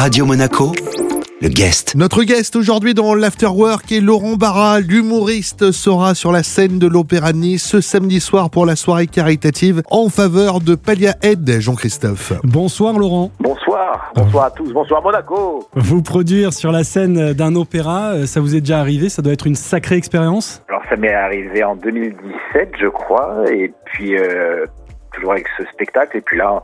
Radio Monaco, le guest. Notre guest aujourd'hui dans l'Afterwork est Laurent Barra, l'humoriste, sera sur la scène de l'Opéra de Nice ce samedi soir pour la soirée caritative en faveur de Palia Aid, Jean-Christophe. Bonsoir Laurent. Bonsoir, bonsoir à tous, bonsoir Monaco. Vous produire sur la scène d'un opéra, euh, ça vous est déjà arrivé? Ça doit être une sacrée expérience? Alors ça m'est arrivé en 2017 je crois, et puis euh, toujours avec ce spectacle, et puis là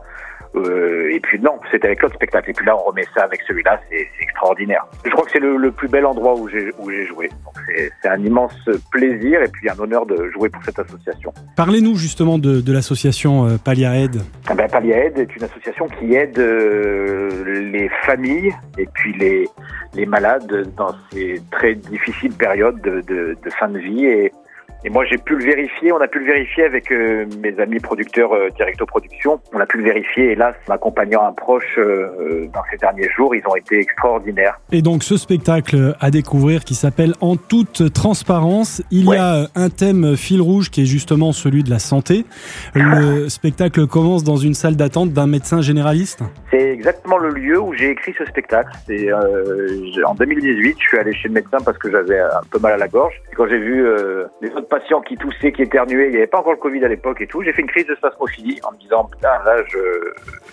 euh, et puis non, c'était avec l'autre spectacle. Et puis là, on remet ça avec celui-là, c'est extraordinaire. Je crois que c'est le, le, plus bel endroit où j'ai joué. C'est un immense plaisir et puis un honneur de jouer pour cette association. Parlez-nous justement de, de l'association euh, Palia Aid. Ah ben, Palia est une association qui aide euh, les familles et puis les, les malades dans ces très difficiles périodes de, de, de fin de vie et et moi, j'ai pu le vérifier. On a pu le vérifier avec euh, mes amis producteurs euh, Directo Production. On a pu le vérifier. Là, m'accompagnant un proche euh, dans ces derniers jours, ils ont été extraordinaires. Et donc, ce spectacle à découvrir qui s'appelle En toute transparence, il y a un thème fil rouge qui est justement celui de la santé. Le spectacle commence dans une salle d'attente d'un médecin généraliste. C'est exactement le lieu où j'ai écrit ce spectacle. C'est en 2018. Je suis allé chez le médecin parce que j'avais un peu mal à la gorge. Et quand j'ai vu les autres patients qui toussaient, qui éternuaient. Il n'y avait pas encore le Covid à l'époque et tout. J'ai fait une crise de spasmophilie en me disant putain là je,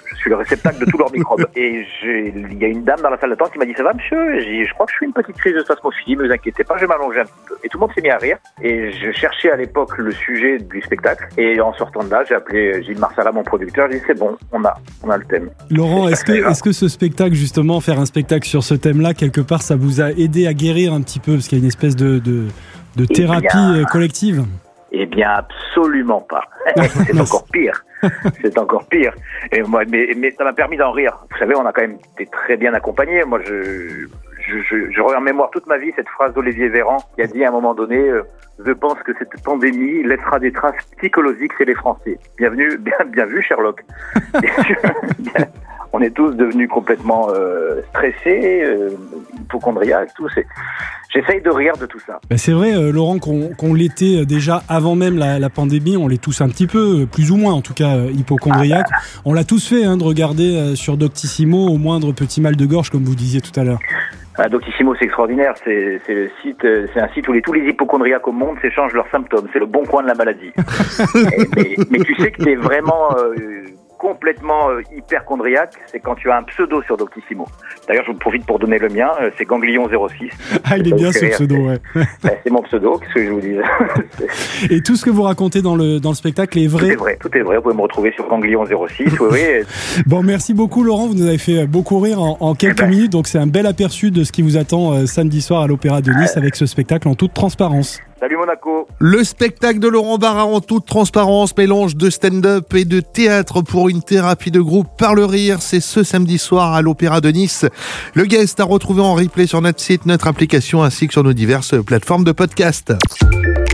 je suis le réceptacle de tous leurs microbes. Et il y a une dame dans la salle d'attente qui m'a dit ça va monsieur? Je crois que je suis une petite crise de spasmophilie, ne vous inquiétez pas, je vais m'allonger un petit peu. Et tout le monde s'est mis à rire. Et je cherchais à l'époque le sujet du spectacle. Et en sortant de là, j'ai appelé Gilles Marsala, mon producteur. J'ai dit c'est bon, on a, on a le thème. Laurent, est-ce que, est-ce que ce spectacle justement, faire un spectacle sur ce thème-là, quelque part, ça vous a aidé à guérir un petit peu? Parce qu'il y a une espèce de, de de eh thérapie euh, collective Eh bien, absolument pas. c'est encore pire. C'est encore pire. Et moi, mais, mais ça m'a permis d'en rire. Vous savez, on a quand même été très bien accompagnés. Moi, je, je, je, je en mémoire toute ma vie cette phrase d'Olivier Véran qui a dit à un moment donné euh, Je pense que cette pandémie laissera des traces psychologiques chez les Français. Bienvenue, bien, bien vu, Sherlock. on est tous devenus complètement euh, stressés, euh, hypochondriaques, tout. J'essaye de rire de tout ça. Ben c'est vrai, euh, Laurent, qu'on l'était euh, déjà avant même la, la, pandémie. On l'est tous un petit peu, euh, plus ou moins en tout cas, hypochondriaques. Ah, bah. On l'a tous fait, hein, de regarder sur Doctissimo au moindre petit mal de gorge, comme vous disiez tout à l'heure. Ah, Doctissimo, c'est extraordinaire. C'est le site, c'est un site où les, tous les hypochondriaques au monde s'échangent leurs symptômes. C'est le bon coin de la maladie. mais, mais, tu sais que t'es vraiment complètement euh, hyperchondriaque, c'est quand tu as un pseudo sur Doctissimo. D'ailleurs, je vous profite pour donner le mien, euh, c'est Ganglion 06. Ah, il est bien ce pseudo, ouais. c'est mon pseudo, qu'est-ce que je vous dis Et tout ce que vous racontez dans le, dans le spectacle est vrai Tout est vrai, tout est vrai. Vous pouvez me retrouver sur Ganglion 06, oui, oui. Bon, merci beaucoup, Laurent. Vous nous avez fait beaucoup rire en, quelques eh ben. minutes, donc c'est un bel aperçu de ce qui vous attend euh, samedi soir à l'Opéra de Nice avec ce spectacle en toute transparence. Salut Monaco. Le spectacle de Laurent Barra en toute transparence, mélange de stand-up et de théâtre pour une thérapie de groupe par le rire. C'est ce samedi soir à l'Opéra de Nice. Le guest à retrouver en replay sur notre site, notre application ainsi que sur nos diverses plateformes de podcast.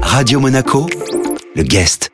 Radio Monaco, le guest.